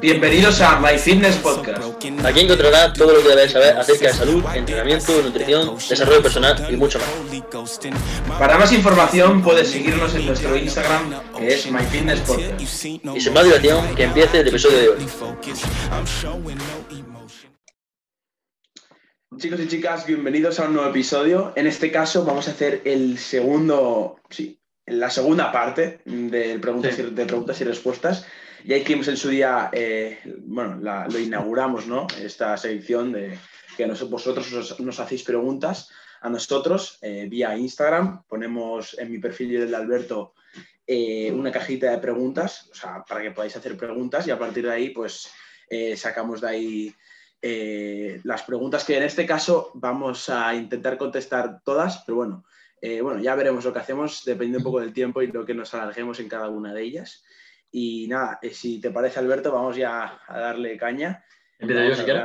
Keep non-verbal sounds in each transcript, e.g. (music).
Bienvenidos a My Fitness Podcast. Aquí encontrarás todo lo que debes saber acerca de salud, entrenamiento, nutrición, desarrollo personal y mucho más. Para más información puedes seguirnos en nuestro Instagram que es My Fitness Podcast. Y sin más dilación, que empiece el episodio de hoy. Chicos y chicas, bienvenidos a un nuevo episodio. En este caso vamos a hacer el segundo, sí, la segunda parte de preguntas, y, de preguntas y respuestas. Ya hicimos en su día, eh, bueno, lo inauguramos, ¿no? Esta sección de que vosotros os- nos, hacéis preguntas a nosotros eh, vía Instagram. Ponemos en mi perfil y el de Alberto eh, una cajita de preguntas, o sea, para que podáis hacer preguntas y a partir de ahí, pues, sacamos de ahí las preguntas que en este caso vamos a intentar contestar todas, pero bueno, bueno, ya veremos lo que hacemos dependiendo un poco del tiempo y lo que nos alarguemos en cada una de ellas. Y nada, eh, si te parece, Alberto, vamos ya a darle caña. Empiezo yo si quieres.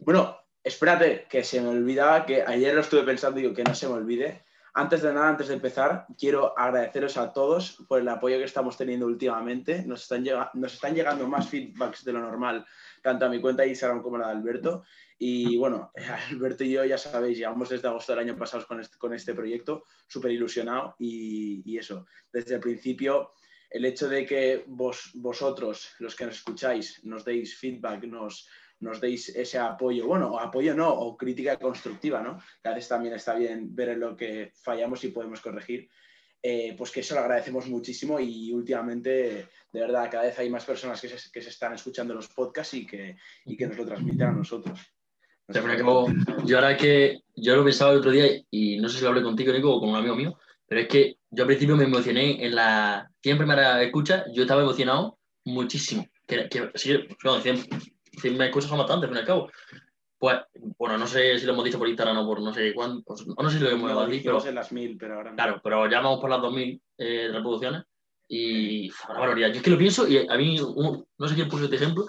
Bueno, espérate, que se me olvidaba, que ayer lo estuve pensando y digo que no se me olvide. Antes de nada, antes de empezar, quiero agradeceros a todos por el apoyo que estamos teniendo últimamente. Nos están, llega- nos están llegando más feedbacks de lo normal, tanto a mi cuenta de Instagram como a la de Alberto. Y bueno, (laughs) Alberto y yo, ya sabéis, llevamos desde agosto del año pasado con este, con este proyecto, súper ilusionado. Y, y eso, desde el principio, el hecho de que vos, vosotros, los que nos escucháis, nos deis feedback, nos, nos deis ese apoyo, bueno, o apoyo no, o crítica constructiva, ¿no? Que a veces también está bien ver en lo que fallamos y podemos corregir. eh, pues que eso lo agradecemos muchísimo y últimamente, de verdad, cada vez hay más personas que se, que se están escuchando los podcasts y que, y que nos lo transmiten a nosotros. Yo ahora que yo lo pensaba el otro día y no sé si lo hablé contigo, Nico, o con un amigo mío, pero es que yo al principio me emocioné en la 100 primeras escuchas, yo estaba emocionado muchísimo. Que, que sí, bueno, 100, 100 escuchas son bastantes, al fin y al cabo. Pues, bueno, no sé si lo hemos dicho por Instagram o por no sé cuánto, o no sé si lo hemos No, dicho, pero en las mil, pero ahora no. Claro, pero ya vamos por las 2.000 eh, reproducciones y uf, una barbaridad. Yo es que lo pienso y a mí, un- no sé quién puso este ejemplo,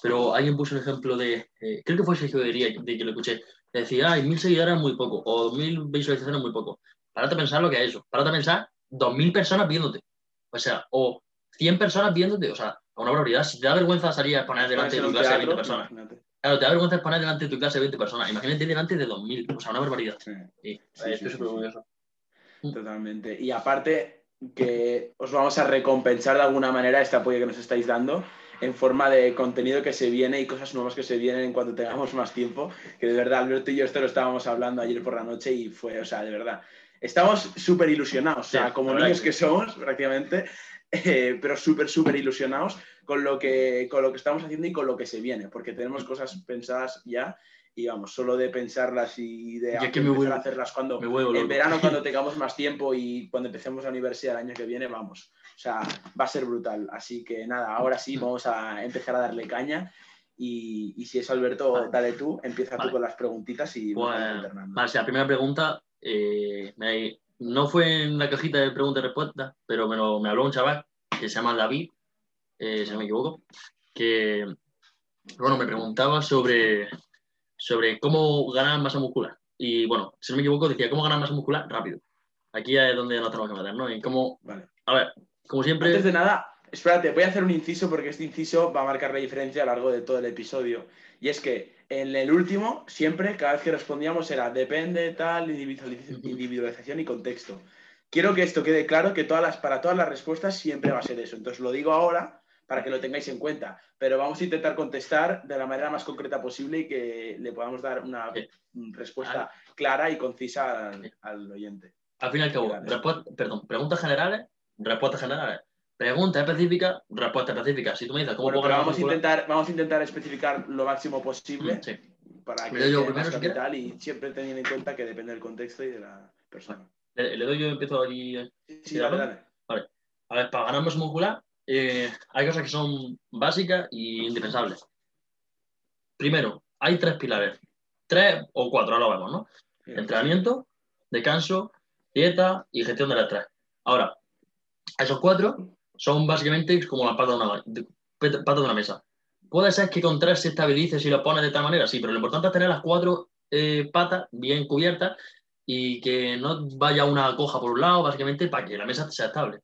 pero alguien puso un ejemplo de, eh, creo que fue Sergio de Día, de que lo escuché, que decía, ay, 1.000 seguidores es muy poco, o 2.000 visualizaciones es muy poco. Párate a pensar lo que es eso, párate a pensar 2.000 personas viéndote, o sea, o 100 personas viéndote, o sea, una barbaridad. Si te da vergüenza salir a exponer delante de tu clase de teatro, 20 personas. imagínate. Claro, te da vergüenza exponer delante de tu clase de 20 personas. Imagínate delante de 2.000, o sea, una barbaridad. Sí. Sí, Sí, estoy súper orgulloso. Totalmente. Y aparte que os vamos a recompensar de alguna manera este apoyo que nos estáis dando en forma de contenido que se viene y cosas nuevas que se vienen cuando tengamos más tiempo. Que de verdad, Alberto y yo esto lo estábamos hablando ayer por la noche y fue, o sea, de verdad. Estamos súper ilusionados, o sea, como niños que que somos prácticamente, eh, pero súper, súper ilusionados con lo, que, con lo que estamos haciendo y con lo que se viene, porque tenemos cosas pensadas ya y vamos, solo de pensarlas y de que empezar vuelvo- a hacerlas cuando, en verano, cuando (laughs) tengamos más tiempo y cuando empecemos la universidad el año que viene, vamos. O sea, va a ser brutal. Así que nada, ahora sí, vamos a empezar a darle caña. Y, y si es Alberto, Vale. dale tú, empieza Vale. tú con las preguntitas y vamos Pues, alternando. vale, sí, la primera pregunta eh, me- no fue en la cajita de preguntas y respuestas, pero me, lo- me habló un chaval que se llama David, eh, si no me equivoco, que bueno, me preguntaba sobre, sobre cómo ganar masa muscular. Y bueno, si no me equivoco, decía cómo ganar masa muscular rápido. Aquí es donde nos tenemos que meter, ¿no? Y cómo, Vale. a ver, como siempre, Antes de nada, espérate, voy a hacer un inciso porque este inciso va a marcar la diferencia a lo largo de todo el episodio. Y es que en el último, siempre, cada vez que respondíamos era depende, tal, individualización y contexto. Quiero que esto quede claro que todas las, para todas las respuestas siempre va a ser eso. Entonces lo digo ahora para que lo tengáis en cuenta. Pero vamos a intentar contestar de la manera más concreta posible y que le podamos dar una Sí. respuesta clara y concisa al, al oyente. al fin y al cabo, perdón, preguntas generales, respuestas generales. Preguntas específicas, respuestas específicas. Si tú me dices cómo Bueno, puedo vamos a, intentar, vamos a intentar especificar lo máximo posible Sí. para que primero, más si capital y siempre teniendo en cuenta que depende del contexto y de la persona. Le, le doy yo empiezo allí. eh. Sí, dale, dale. A ver, para ganar masa muscular eh, hay cosas que son básicas y indispensables. Primero, hay tres pilares. Tres o cuatro, ahora lo vemos, ¿no? Entrenamiento, descanso, dieta y gestión del estrés. Ahora, esos cuatro son básicamente como la pata de una, pata de una mesa. Puede ser que con se estabilice si lo pones de tal manera, sí, pero lo importante es tener las cuatro eh, patas bien cubiertas y que no vaya una coja por un lado, básicamente, para que la mesa sea estable.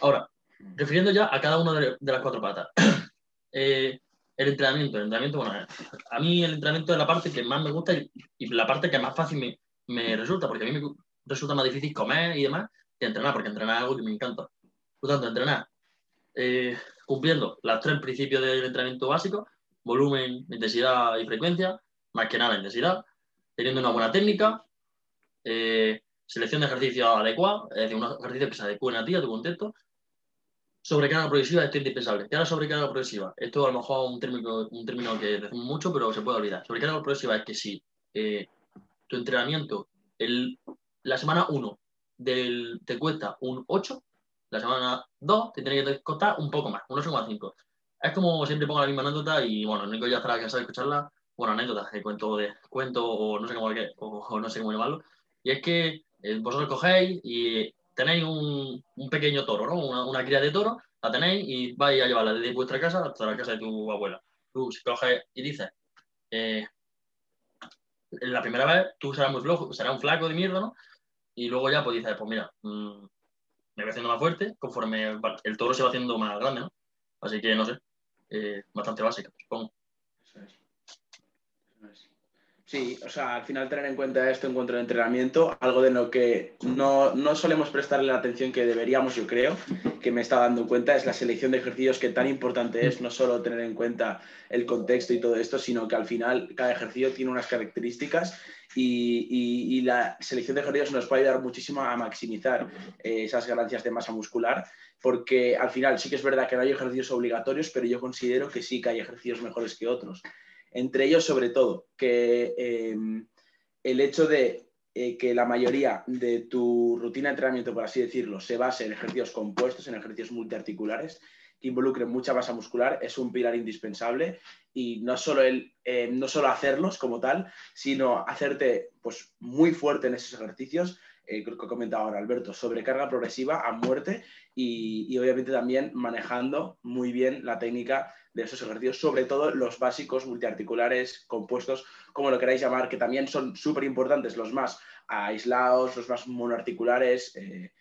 Ahora, refiriendo ya a cada una de, las cuatro patas. (clears throat) Eh, el entrenamiento, el entrenamiento, bueno, a mí el entrenamiento es la parte que más me gusta y, la parte que más fácil me, me, resulta, porque a mí me resulta más difícil comer y demás que entrenar, porque entrenar es algo que me encanta. Tanto, entrenar eh, cumpliendo los tres principios del entrenamiento básico, volumen, intensidad y frecuencia, más que nada intensidad, teniendo una buena técnica, eh, selección de ejercicios adecuados, es decir, unos ejercicios que se adecúen a ti, a tu contexto. Sobrecarga progresiva, esto es indispensable. ¿Qué es la sobrecarga progresiva? Esto a lo mejor es un término, un término que decimos mucho, pero se puede olvidar. Sobrecarga progresiva es que si eh, tu entrenamiento el, la semana 1 te cuesta un 8, la semana 2 te tiene que costar un poco más, un 8,5. Es como siempre pongo la misma anécdota y bueno, Nico ya estará cansado de escucharla. Bueno, anécdota, de cuento, de, cuento o no sé cómo, o, no sé cómo llamarlo. Y es que eh, vosotros cogéis y tenéis un, un pequeño toro, ¿no? Una, cría de toro, la tenéis y vais a llevarla desde vuestra casa hasta la casa de tu abuela. Tú si coges y dices, eh, la primera vez tú serás muy flojo, serás un flaco de mierda, ¿no? Y luego ya pues dices, pues mira, mm, me voy haciendo más fuerte conforme el toro se va haciendo más grande, ¿no? Así que no sé, eh, bastante básica, supongo. Sí, o sea, al final tener en cuenta esto en cuanto al entrenamiento, algo de lo que no, no, solemos prestarle la atención que deberíamos, yo creo, que me está dando cuenta, es la selección de ejercicios que tan importante es no solo tener en cuenta el contexto y todo esto, sino que al final cada ejercicio tiene unas características y, y, la selección de ejercicios nos puede ayudar muchísimo a maximizar eh, esas ganancias de masa muscular, porque al final sí que es verdad que no hay ejercicios obligatorios, pero yo considero que sí que hay ejercicios mejores que otros. Entre ellos, sobre todo, que em, el hecho de eh, que la mayoría de tu rutina de entrenamiento, por así decirlo, se base en ejercicios compuestos, en ejercicios multiarticulares, que involucren mucha masa muscular, es un pilar indispensable. Y no solo, el, eh, no solo hacerlos como tal, sino hacerte pues, muy fuerte en esos ejercicios, eh, creo que ha comentado ahora Alberto, sobrecarga progresiva a muerte y, y, obviamente también manejando muy bien la técnica de esos ejercicios, sobre todo los básicos multiarticulares, compuestos, como lo queráis llamar, que también son súper importantes, los más aislados, los más monoarticulares, eh,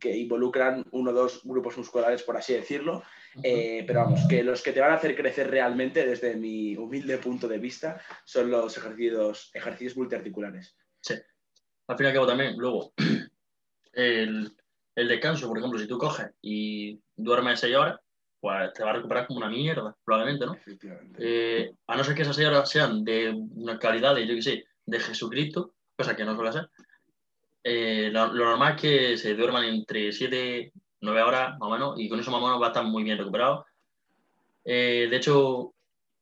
que involucran uno o dos grupos musculares, por así decirlo. Eh, pero vamos, que los que te van a hacer crecer realmente, desde mi humilde punto de vista, son los ejercicios, ejercicios multiarticulares. Sí. Al fin y al cabo también, luego, (clears throat) el, el descanso, por ejemplo, si tú coges y duermes seis horas, pues te va a recuperar como una mierda, probablemente, ¿no? Eh, a no ser que esas horas sean de una calidad de, yo qué sé, de Jesucristo, cosa que no suele ser, eh, lo, normal es que se duerman entre 7, 9 horas, más o menos, y con eso más o menos va a estar muy bien recuperado. Eh, de hecho,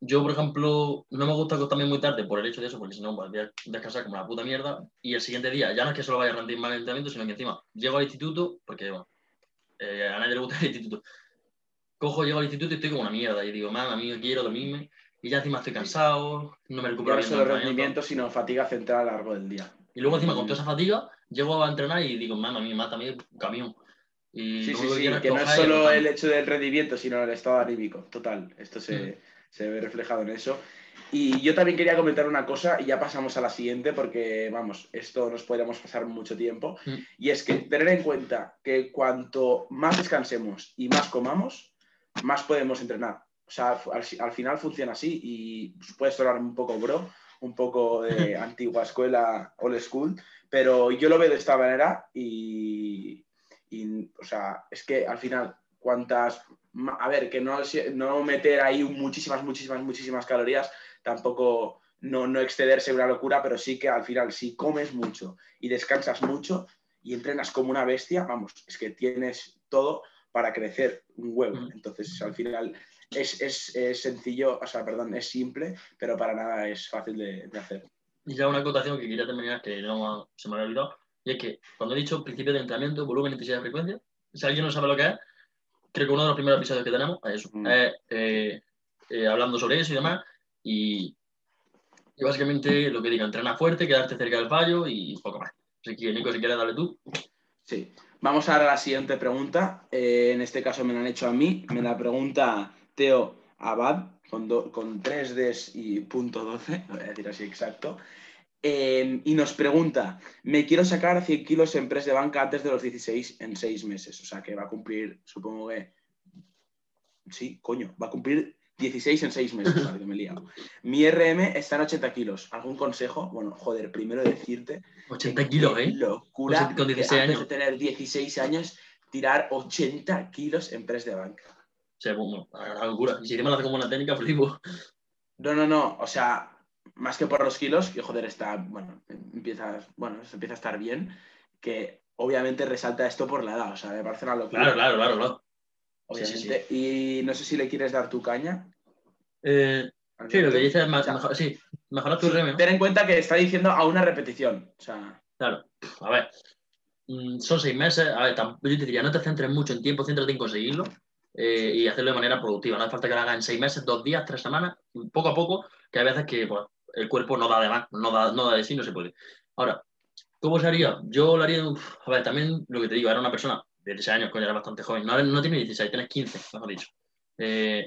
yo, por ejemplo, no me gusta acostarme muy tarde por el hecho de eso, porque si no, pues voy a descansar como la puta mierda, y el siguiente día, ya no es que solo vaya a rendir mal el entrenamiento, sino que encima llego al instituto, porque, bueno, a nadie le gusta el instituto, cojo, llego al instituto y estoy como una mierda. Y digo, mamá, amigo, quiero dormirme. Y ya encima estoy cansado, no me recupero bien. No solo rendimiento, sino fatiga central a lo largo del día. Y luego encima con toda esa fatiga, llego a entrenar y digo, mamá, a mí mata a mí el camión. Y sí, sí, sí, que, no es solo el hecho del rendimiento, sino el estado anímico, total. Esto se, mm. se ve reflejado en eso. Y yo también quería comentar una cosa y ya pasamos a la siguiente porque, vamos, esto nos podríamos pasar mucho tiempo. Mm. Y es que tener en cuenta que cuanto más descansemos y más comamos, más podemos entrenar. O sea, al, final funciona así y puede sonar un poco bro, un poco de (laughs) antigua escuela, old school, pero yo lo veo de esta manera y, o sea, es que al final, cuantas, a ver, que no, no meter ahí muchísimas, muchísimas, muchísimas calorías, tampoco no, no excederse una locura, pero sí que al final, si comes mucho y descansas mucho y entrenas como una bestia, vamos, es que tienes todo para crecer un huevo. Entonces, al final es, es, sencillo, o sea, perdón, es simple, pero para nada es fácil de, hacer. Y ya una acotación que quería terminar, que no se me había olvidado, y es que cuando he dicho principio de entrenamiento, volumen, intensidad y frecuencia, si alguien no sabe lo que es, creo que uno de los primeros episodios que tenemos es eso, mm. es eh, eh, hablando sobre eso y demás, y, y, básicamente lo que diga, entrenar fuerte, quedarte cerca del fallo y poco más. Así que, Nico, si quieres darle tú. Sí. Vamos a la siguiente pregunta. Eh, en este caso me la han hecho a mí. Me la pregunta Teo Abad con, con 3 Ds y punto 12, (laughs) voy a decir así exacto. Eh, y nos pregunta, me quiero sacar 100 kilos en press de banca antes de los 16 en 6 meses. O sea, que va a cumplir, supongo que... Sí, coño, va a cumplir 16 en 6 meses, vale, que me he liado. Mi RM está en 80 kilos. ¿Algún consejo? Bueno, joder, primero decirte... 80 kilos, ¿eh? locura Con 16 que antes años. de tener 16 años tirar 80 kilos en press de banca. O sea, bueno, una locura. Si lo hace como una técnica, flipo. No, no, no. O sea, más que por los kilos, que joder, está, bueno, empieza, bueno, se empieza a estar bien, que obviamente resalta esto por la edad. O sea, me parece una locura. Claro, claro, claro, claro. Sí, sí, Obviamente. Y no sé si le quieres dar tu caña. Eh, sí, lo que dices es más, O sea, mejor, sí, mejorar tu ¿no? Ten en cuenta que está diciendo a una repetición. O sea, Claro, a ver, mm, son seis meses, a ver, yo te diría, no te centres mucho en tiempo, céntrate en conseguirlo eh, y hacerlo de manera productiva. No hace falta que lo hagas en seis meses, dos días, tres semanas, poco a poco, que hay veces que pues, el cuerpo no da de más, no da, no da de sí, no se puede. Ahora, ¿cómo se haría? Yo lo haría, uf, a ver, también lo que te digo, era una persona 16 años, coño, era bastante joven, no, no tiene 16, tienes 15, mejor dicho. Eh,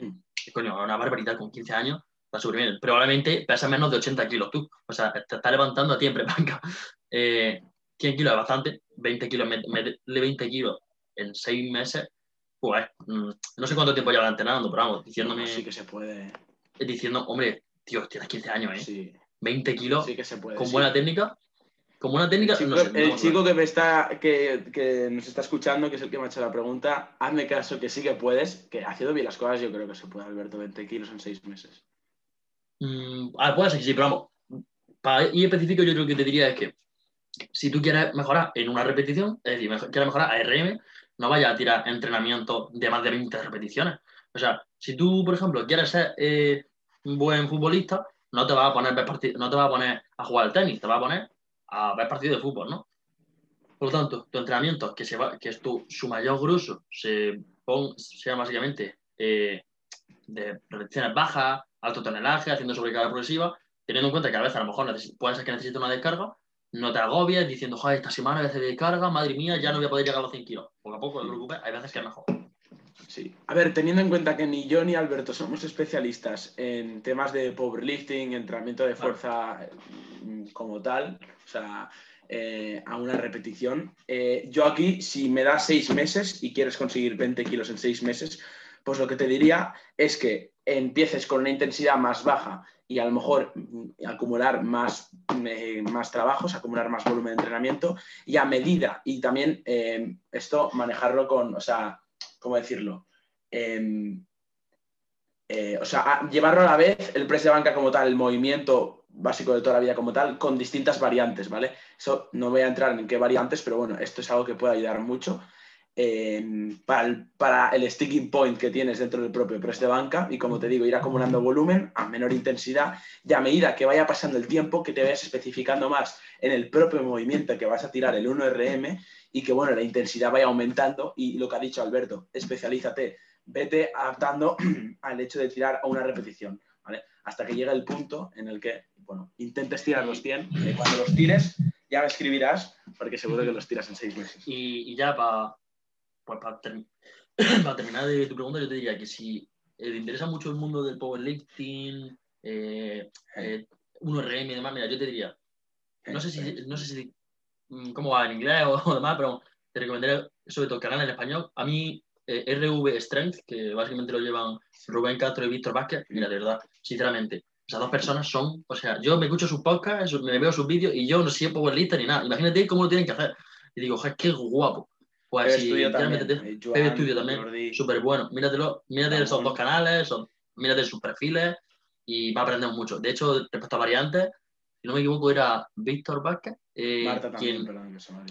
coño, una barbaridad con 15 años, súper bien. Probablemente pesas menos de 80 kilos tú, o sea, te estás levantando a ti en prepanca. (laughs) Eh, 100 kilos es bastante, 20 kilos, met- meterle 20 kilos en 6 meses, pues mm, no sé cuánto tiempo llevan entrenando, pero vamos, diciéndome, sí que se puede. diciendo, hombre, tío, tienes 15 años, ¿eh? Sí, 20 kilos sí que se puede. con sí. buena técnica, con buena técnica, El chico, no sé, el no, chico que me está, que, que nos está escuchando, que es el que me ha hecho la pregunta, hazme caso que sí que puedes, que haciendo bien las cosas yo creo que se puede, Alberto, 20 kilos en 6 meses. Mm, ah, puede ser que sí, pero vamos, para ir específico yo creo que te diría es que si tú quieres mejorar en una repetición, es decir, mejor- quieres mejorar a RM, no vayas a tirar entrenamiento de más de 20 repeticiones. O sea, si tú, por ejemplo, quieres ser eh, un buen futbolista, no te vas a poner no te vas a poner a jugar al tenis, te vas a poner a ver partidos de fútbol, ¿no? Por lo tanto, tu entrenamiento, que, se va, que es tu, su mayor grueso, se pon, sea básicamente eh, de repeticiones bajas, alto tonelaje, haciendo sobrecarga progresiva, teniendo en cuenta que a veces a lo mejor puede ser que necesites una descarga, no te agobies diciendo, joder, esta semana voy a hacer descarga, madre mía, ya no voy a poder llegar a los 100 kilos. Poco a poco, no te preocupes, hay veces que es mejor. Sí. A ver, teniendo en cuenta que ni yo ni Alberto somos especialistas en temas de powerlifting, entrenamiento de fuerza mm, como tal, o sea, eh, a una repetición, eh, yo aquí, si me das seis meses y quieres conseguir 20 kilos en seis meses, pues lo que te diría es que empieces con una intensidad más baja y a lo mejor mm, acumular más, eh, más trabajos, acumular más volumen de entrenamiento y a medida, y también esto manejarlo con, o sea, ¿cómo decirlo? Em, eh, o sea, llevarlo a la vez, el press de banca como tal, el movimiento básico de toda la vida como tal, con distintas variantes, ¿vale? Eso no voy a entrar en qué variantes, pero bueno, esto es algo que puede ayudar mucho em, para, el, para el sticking point que tienes dentro del propio press de banca y como te digo, ir acumulando volumen a menor intensidad y a medida que vaya pasando el tiempo, que te vayas especificando más en el propio movimiento que vas a tirar el 1RM y que bueno, la intensidad vaya aumentando y lo que ha dicho Alberto, especialízate, vete adaptando (clears throat) al hecho de tirar a una repetición, ¿vale? Hasta que llegue el punto en el que, bueno, intentes tirar los 100, y cuando los tires ya me escribirás, porque seguro que los tiras en seis meses. Y, y ya para pues (clears throat) para terminar de tu pregunta, yo te diría que si eh, te interesa mucho el mundo del powerlifting, eh, eh, 1RM y demás, mira, yo te diría, no sé si, no sé si mm, cómo va en inglés o, (laughs) o demás, pero te recomendaría sobre todo el canal en español. A mí, eh, RV Strength, que básicamente lo llevan Rubén Castro y Víctor Vázquez, mira, de verdad, sinceramente, esas dos personas son, o sea, yo me escucho sus podcasts, me veo sus vídeos y yo no soy powerlifter ni nada. Imagínate cómo lo tienen que hacer. Y digo, joder, qué guapo. Pues si Estudio también, eh, Joan, Estudio también, súper bueno. Míratelo, mírate esos dos canales, mírate sus perfiles y va a aprender mucho. De hecho, respecto a variantes, si no me equivoco, era Víctor Vázquez. eh, Marta también, quien- perdón, que se me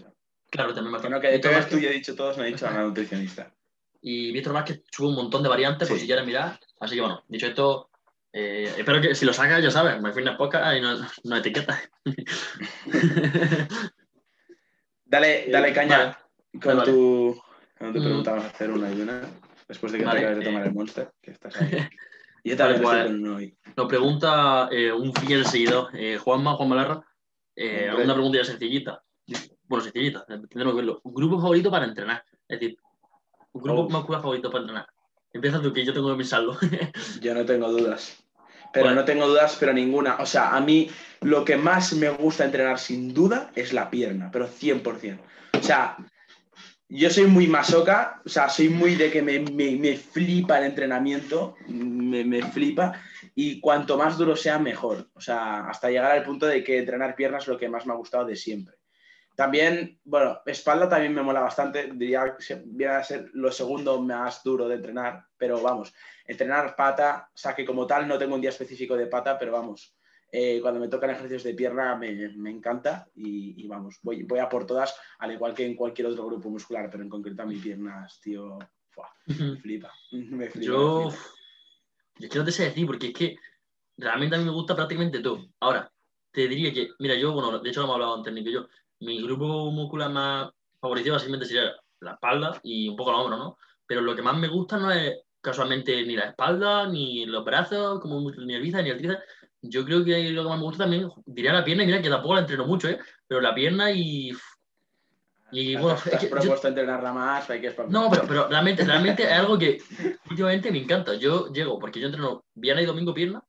claro, también Marta. Bueno, que Víctor Pepe Vázquez- Estudio he dicho todos, no he dicho a la nutricionista. (laughs) y Víctor Vázquez sube un montón de variantes, por Sí. si quieres mirar. Así que bueno, dicho esto, eh, espero que si lo sacas, ya sabes, me fitness podcast y no, no etiquetas. (laughs) Dale, dale Eh, caña vale. Con, Vale, tu, con tu Mm. pregunta. Vamos a hacer una y una. Después de que Vale, te acabes de eh. tomar el monster, que estás ahí. (laughs) Y yo Vale, también pues, estoy con uno hoy. Nos pregunta eh, un fiel seguidor, eh, Juanma, Juan Malarra, eh, una pregunta ya sencillita. Bueno, sencillita, tendremos que verlo. Un grupo favorito para entrenar. Es decir, un grupo Oh. muscular favorito para entrenar. Empieza tú, que yo tengo que pensarlo. (laughs) Yo no tengo dudas. pero no tengo dudas, pero ninguna. O sea, a mí lo que más me gusta entrenar sin duda es la pierna, pero 100%. O sea, yo soy muy masoca, o sea, soy muy de que me, me- me flipa el entrenamiento, me, me flipa, y cuanto más duro sea, mejor. O sea, hasta llegar al punto de que entrenar piernas es lo que más me ha gustado de siempre. También, bueno, espalda también me mola bastante, diría que viene a ser lo segundo más duro de entrenar, pero vamos, entrenar pata, o sea que como tal no tengo un día específico de pata, pero vamos, eh, cuando me tocan ejercicios de pierna me, me encanta y, y vamos, voy, voy a por todas, al igual que en cualquier otro grupo muscular, pero en concreto a mis piernas, tío, ¡fua! me flipa, (laughs) me flipa. Yo, me flipa. yo es que no te sé decir, porque es que realmente a mí me gusta prácticamente todo. Ahora, te diría que, mira, yo, bueno, de hecho lo hemos hablado antes, Nick y yo, mi grupo muscular más favorito básicamente sería la espalda y un poco el hombro, ¿no? Pero lo que más me gusta no es casualmente ni la espalda, ni los brazos, como ni el bíceps, ni el tríceps. Yo creo que lo que más me gusta también, diría la pierna, y mira que tampoco la entreno mucho, ¿eh? Pero la pierna y... Y bueno, es has que yo- propuesto entrenarla más, hay que no, pero, pero realmente, realmente es algo que últimamente me encanta. Yo llego, porque yo entreno viernes y domingo pierna,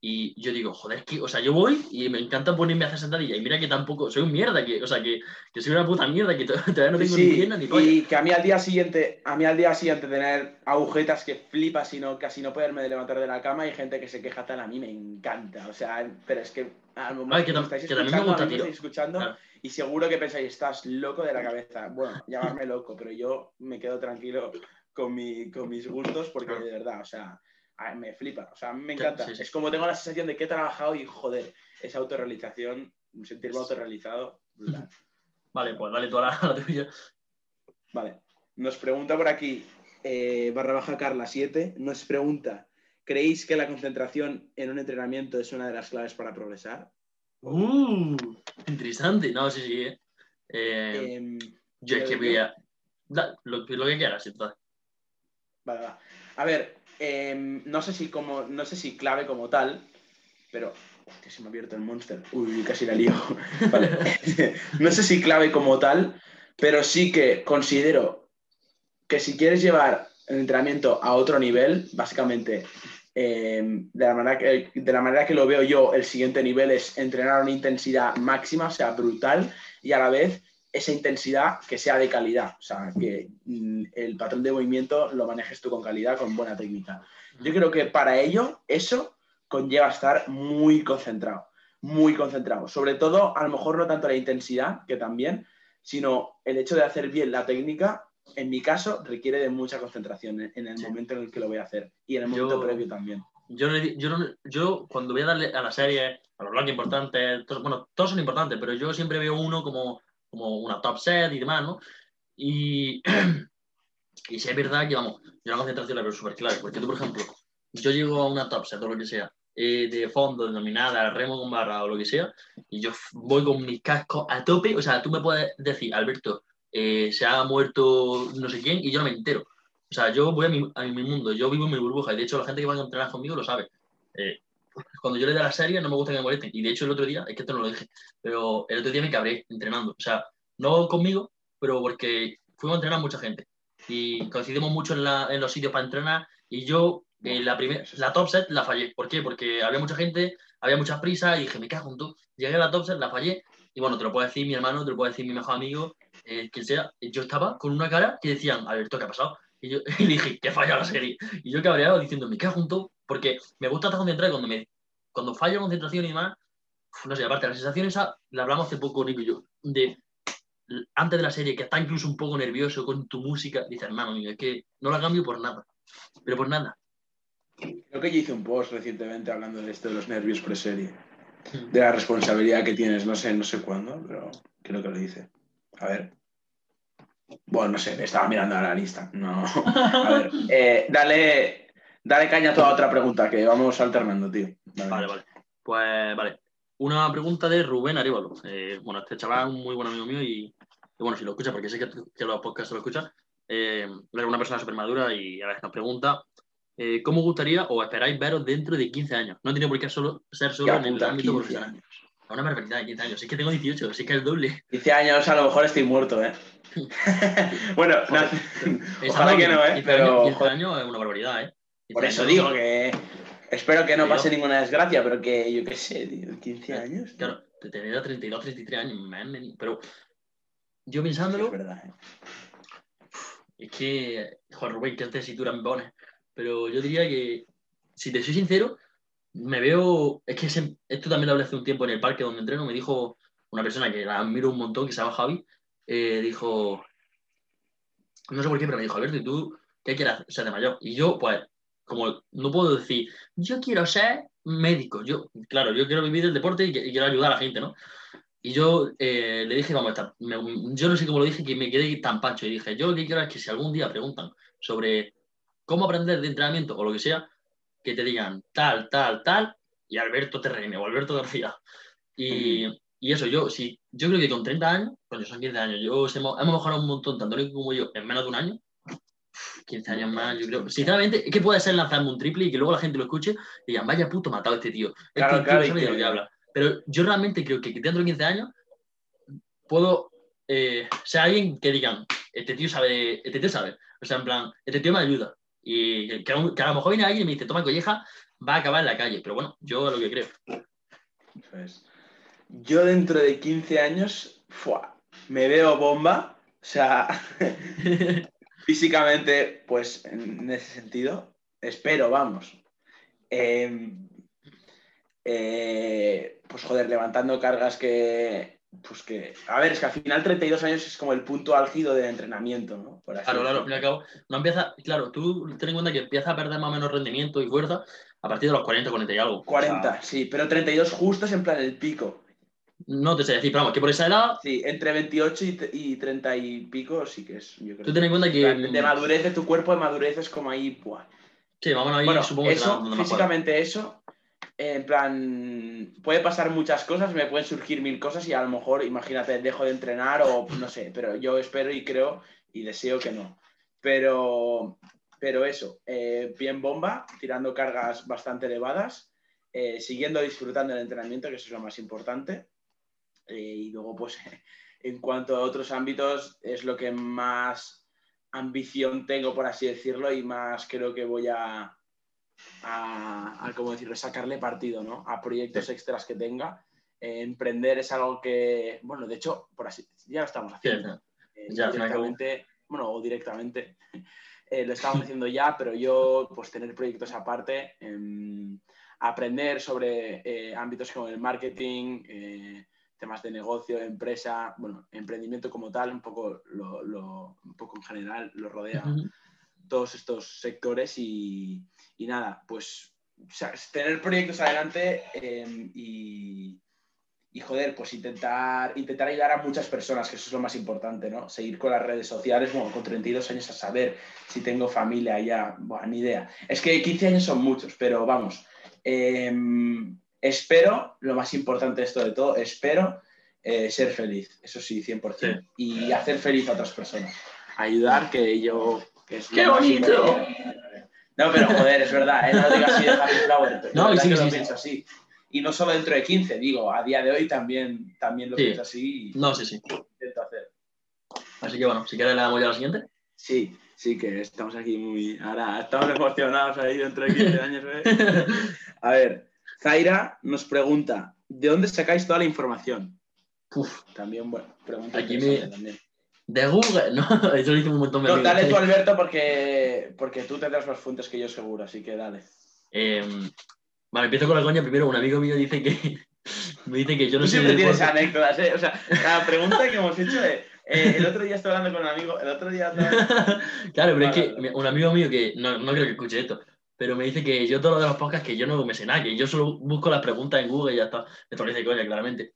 y yo digo, joder, que, o sea, yo voy y me encanta ponerme a hacer sentadilla. Y mira que tampoco, soy un mierda, que, o sea, que, que soy una puta mierda, que to- (laughs) todavía no tengo Sí, ni pierna ni polla. y que a mí al día siguiente, a mí al día siguiente tener agujetas que flipas y no, casi no poderme levantar de la cama y gente que se queja tal, a mí me encanta. O sea, pero es que al momento Ay, que que, estáis que también me gusta, tío. estáis escuchando Claro. y seguro que pensáis, estás loco de la cabeza. Bueno, llamarme loco, pero yo me quedo tranquilo con, mi, con mis gustos porque Claro. de verdad, o sea, me flipa. O sea, a mí me encanta. sí, sí. Es como tengo la sensación de que he trabajado y joder, esa autorrealización, sentirme autorrealizado. (laughs) Vale, pues dale tú a la, a la tuya. Vale. Nos pregunta por aquí, eh, barra baja Carla 7, nos pregunta, ¿creéis que la concentración en un entrenamiento es una de las claves para progresar? Uh, interesante. No, sí, sí. eh. Eh, Em, yo es que voy a... da, lo, lo que quieras, entonces. vale, va. A ver, em, no, sé si como, no sé si clave como tal, pero... Hostia, se me ha abierto el monster. Uy, casi la lío. (laughs) (laughs) No sé si clave como tal, pero sí que considero que si quieres llevar el entrenamiento a otro nivel, básicamente, eh, de, la manera que, de la manera que lo veo yo, el siguiente nivel es entrenar a una intensidad máxima, o sea, brutal, y a la vez esa intensidad que sea de calidad, o sea, que el patrón de movimiento lo manejes tú con calidad, con buena técnica. Yo creo que para ello, eso conlleva estar muy concentrado, muy concentrado. Sobre todo, a lo mejor no tanto la intensidad, que también, sino el hecho de hacer bien la técnica, en mi caso, requiere de mucha concentración en, el Sí. momento en el que lo voy a hacer y en el Yo- momento previo también. Yo, cuando voy a darle a la serie, a los bloques importantes, todos- bueno, todos son importantes, pero yo siempre veo uno como, como una top set y demás, ¿no? Y, (clears throat) y si es verdad que, vamos, yo la concentración la veo súper clara, porque tú, por ejemplo, yo llego a una top set o lo que sea, eh, de fondo, denominada, remo con barra o lo que sea, y yo voy con mis cascos a tope, o sea, tú me puedes decir, Alberto, eh, se ha muerto no sé quién y yo no me entero. O sea, yo voy a mi, a mi mundo, yo vivo en mi burbuja y de hecho la gente que va a entrenar conmigo lo sabe. Eh, cuando yo le doy la serie no me gusta que me molesten. Y de hecho el otro día, es que esto no lo dije, pero el otro día me cabré entrenando. O sea, no conmigo, pero porque fuimos a entrenar mucha gente. Y coincidimos mucho en, la- en los sitios para entrenar y yo eh, la, primer, la top set la fallé. ¿Por qué? Porque había mucha gente, había muchas prisas y dije, me cago en tú. Llegué a la top set, la fallé y bueno, te lo puede decir mi hermano, te lo puede decir mi mejor amigo, eh, quien sea. Yo estaba con una cara que decían, Alberto, ¿qué ha pasado? Y yo (laughs) y dije, que falla la serie. Y yo cabreado diciendo, me cago junto, porque me gusta estar concentrado y cuando, me, cuando fallo concentración y demás, no sé, aparte, la sensación esa, la hablamos hace poco, Nico y yo, de antes de la serie, que está incluso un poco nervioso con tu música, dice, hermano mío, es que no la cambio por nada, pero por nada. Creo que yo hice un post recientemente hablando de esto de los nervios pre-serie, de la responsabilidad que tienes, no sé, no sé cuándo, pero creo que lo hice. A ver. Bueno, no sé, estaba mirando a la lista. No. (laughs) A ver, eh, dale, dale caña a toda otra pregunta, que vamos alternando, tío. Dale. Vale, vale. Pues vale. Una pregunta de Rubén Arévalo. Eh, bueno, este chaval es un muy buen amigo mío y, y bueno, si lo escucha, porque sé que, que los podcasts lo escuchan, eh, es una persona súper madura y a veces nos pregunta eh, ¿cómo gustaría o esperáis veros dentro de 15 años? No tiene por qué solo, ser solo Ya, en el ámbito 15 profesional. años. Es una barbaridad, 15 años. Es que tengo 18, si es que es doble. 15 años a lo mejor estoy muerto, ¿eh? (laughs) bueno, no, (laughs) ojalá que no, ¿eh? 15 Pero años, 15 joder, años es una barbaridad, ¿eh? 15 por eso años- digo que, Espero que no pase ninguna desgracia, pero que yo qué sé, tío, 15 años. tío. Claro, te tendría 32, 33 años, man, man, pero yo Es pensándolo, verdad, ¿eh? es que, Juan Rubén, qué tesitura me pones, pero yo diría que, si te soy sincero, me veo, es que esto también lo hablé hace un tiempo en el parque donde entreno, me dijo una persona que la admiro un montón, que se llama Javi, eh, dijo, no sé por qué, pero me dijo, Alberto, ¿y tú qué quieres ser de mayor? Y yo, pues, como no puedo decir, yo quiero ser médico, yo, claro, yo quiero vivir del deporte y, quiero ayudar a la gente, ¿no? Y yo eh, le dije, vamos, esta- me- yo no sé cómo lo dije, que me quedé tan pancho y dije, yo lo que quiero es que si algún día preguntan sobre cómo aprender de entrenamiento o lo que sea, que te digan tal, tal, tal, y Alberto Terrene o Alberto García. Y, y eso, yo sí, yo creo que con 30 años, coño, son 15 años, yo hemos, hemos mejorado un montón, tanto Nico como yo, en menos de un año. 15 años más, yo creo. Sinceramente, es que puede ser lanzarme un triple y que luego la gente lo escuche y digan, vaya puto matado este tío. Este Claro, tío claro, sabe de lo que habla. Pero yo realmente creo que dentro de 15 años puedo eh, ser alguien que digan, este tío sabe, este tío sabe. O sea, en plan, este tío me ayuda. Y que, que a lo mejor viene alguien y me dice, toma colleja, va a acabar en la calle. Pero bueno, yo lo que creo. Yo dentro de 15 años, ¡fua! me veo bomba. O sea, (laughs) físicamente, pues en ese sentido, espero, vamos. Eh, eh, pues joder, levantando cargas que, pues que, a ver, es que al final 32 años es como el punto álgido del entrenamiento, ¿no? Por así Claro, claro, al fin y decirlo. al cabo, no empieza, claro, tú ten en cuenta que empieza a perder más o menos rendimiento y fuerza a partir de los 40, 40 y algo. O 40, sea, sí, pero 32 justos en plan el pico. no te sé decir, pero vamos, que por esa edad, Sí, entre 28 y, y 30 y pico sí que es, yo creo. tú ten en cuenta que. De, de madurez de tu cuerpo, de madurez es como ahí, buah. Sí, vamos a ir, Bueno, supongo que eso, más físicamente eso, en plan, puede pasar muchas cosas, me pueden surgir mil cosas y a lo mejor, imagínate, dejo de entrenar o no sé, pero yo espero y creo y deseo que no. Pero, pero eso, eh, bien bomba, tirando cargas bastante elevadas, eh, siguiendo disfrutando del entrenamiento, que eso es lo más importante. Eh, y luego, pues, (laughs) en cuanto a otros ámbitos, es lo que más ambición tengo, por así decirlo, y más creo que voy a, a, a, ¿cómo decirlo?, sacarle partido, ¿no? A proyectos extras que tenga. Eh, emprender es algo que, bueno, de hecho, por así, ya lo estamos haciendo. Eh, Ya, directamente, bueno, o directamente, (laughs) eh, lo estamos haciendo ya, pero yo, pues, tener proyectos aparte, em, aprender sobre eh, ámbitos como el marketing, temas de negocio, empresa, bueno, emprendimiento como tal, un poco, lo, lo- un poco en general lo rodea Ujú. Todos estos sectores y, y nada, pues o sea, es tener proyectos adelante eh, y, y, joder, pues intentar, intentar ayudar a muchas personas, que eso es lo más importante, ¿no? Seguir con las redes sociales, bueno, con 32 años a saber si tengo familia ya, bueno, ni idea. Es que 15 años son muchos, pero vamos, eh, espero, lo más importante de esto de todo, espero eh, ser feliz, eso sí, 100%, y hacer feliz a otras personas. Ayudar, que yo... Que es lo ¡Qué bonito! No, pero joder, es verdad, ¿eh? no lo digo así de Happy Flower, pero No, es verdad sí, que sí, lo sí. pienso así. Y no solo dentro de 15, digo, a día de hoy también, también lo Sí. pienso así y No, sí, sí. intento hacer. Así que bueno, si quieres le damos ya a la siguiente. Sí, sí, que estamos aquí muy. Ahora estamos emocionados ahí dentro de 15 años. ¿eh? (laughs) A ver, Zaira nos pregunta: ¿de dónde sacáis toda la información? Uf, También, bueno, pregunta Aquí me- también. De Google, ¿no? (laughs) Eso lo hice un montón de No, dale tú, Alberto, porque, porque tú tendrás más fuentes que yo seguro, así que dale. Eh, vale, empiezo con la coña. Primero, un amigo mío dice que (laughs) me dice que yo no Tú sé siempre tienes deporte. anécdotas, ¿eh? O sea, cada pregunta que hemos hecho de. eh, el otro día estoy hablando con un amigo, el otro día. (laughs) claro, pero es que vale. un amigo mío que no, no creo que escuche esto, pero me dice que yo todo lo de los podcasts que yo no me sé nada, que yo solo busco las preguntas en Google y ya está. Esto lo dice coña, claramente.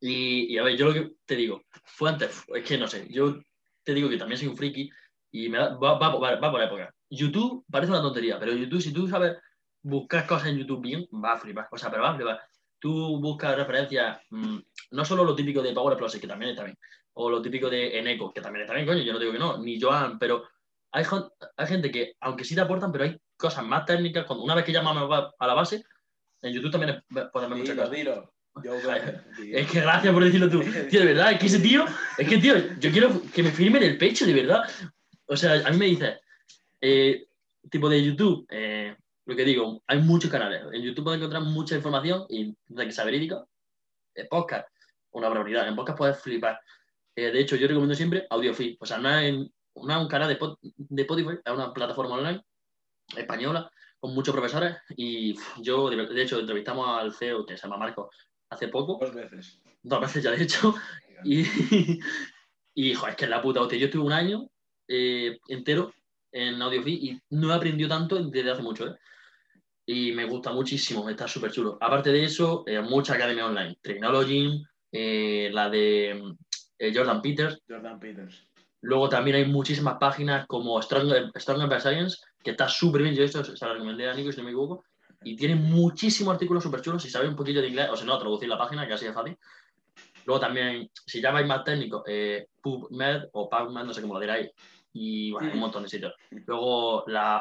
Y, y a ver, yo lo que te digo, fue antes, es que no sé, yo te digo que también soy un friki y me da- va, va, va, va por época. YouTube parece una tontería, pero YouTube, si tú sabes buscar cosas en YouTube bien, va a flipar. O sea, pero va a flipar. Tú buscas referencias, mm, no solo lo típico de Power Plus, que también está bien, o lo típico de Eneco, que también está bien, coño, yo no digo que no, ni Joan, pero hay, hay gente que, aunque sí te aportan, pero hay cosas más técnicas, cuando una vez que llamamos a la base, en YouTube también pueden ver muchas cosas. dilo. Yo. (laughs) Es que gracias por decirlo tú. Tío, de verdad, es que ese tío, es que tío, yo quiero que me firmen el pecho, de verdad. O sea, a mí me dice, eh, tipo de YouTube, eh, lo que digo, hay muchos canales. En YouTube puedes encontrar mucha información y de que sea verídica. En podcast, una barbaridad. En podcast puedes flipar. Eh, de hecho, yo recomiendo siempre Audiofeed. O sea, no es, no es un canal de, de Spotify, es una plataforma online española con muchos profesores y yo, de hecho, entrevistamos al CEO que se llama Marco hace poco. Dos veces. Dos veces ya, de hecho. Y, y joder, es que es la puta hostia. Yo estuve un año eh, entero en Audiofeed y no he aprendido tanto desde hace mucho, ¿eh? Y me gusta muchísimo, está súper chulo. Aparte de eso, eh, mucha academia online. Technology, eh, la de Jordan Peters. Jordan Peters. Luego también hay muchísimas páginas como Stronger, Stronger by Science, que está súper bien. Yo esto se lo recomendé a Nico, si no me equivoco. Y tiene muchísimos artículos súper chulos. Si sabéis un poquito de inglés, o si no, traducir la página, que así es fácil. Luego también, si llamáis más técnico, eh, PubMed o PubMed, no sé cómo lo diráis. Y bueno, un montón de sitios. Luego la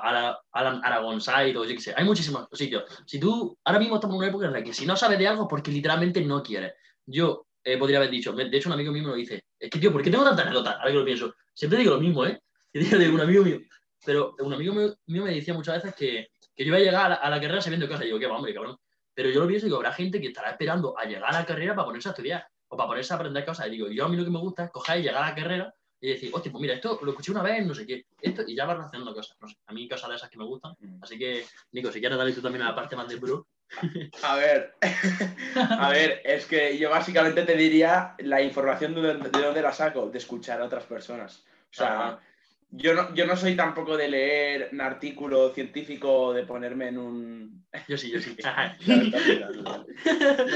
Alan Aragon Site o yo qué sé. Hay muchísimos sitios. Si tú, ahora mismo estamos en una época en la que si no sabes de algo, porque literalmente no quieres. Yo eh, podría haber dicho, de hecho un amigo mío me lo dice, es que tío, ¿por qué tengo tantas anécdotas? Ahora que lo pienso. Siempre digo lo mismo, ¿eh? (laughs) Que digo un amigo mío. Pero un amigo mío, me decía muchas veces que, que yo iba a llegar a la, carrera sabiendo cosas. Digo, qué va, hombre, cabrón. Pero yo lo pienso y digo, habrá gente que estará esperando a llegar a la carrera para ponerse a estudiar o para ponerse a aprender cosas. Y digo, yo a mí lo que me gusta es coger y llegar a la carrera y decir, hostia, pues mira, esto lo escuché una vez, no sé qué, esto, y ya vas haciendo cosas. No sé, a mí cosas de esas que me gustan. Mm. Así que, Nico, si quieres darle tú también a la parte más de pro. (laughs) A ver, (laughs) a ver, es que yo básicamente te diría la información de, dónde la saco, de escuchar a otras personas. O sea, yo no, yo no soy tampoco de leer un artículo científico, de ponerme en un... (laughs) Yo sí, yo sí.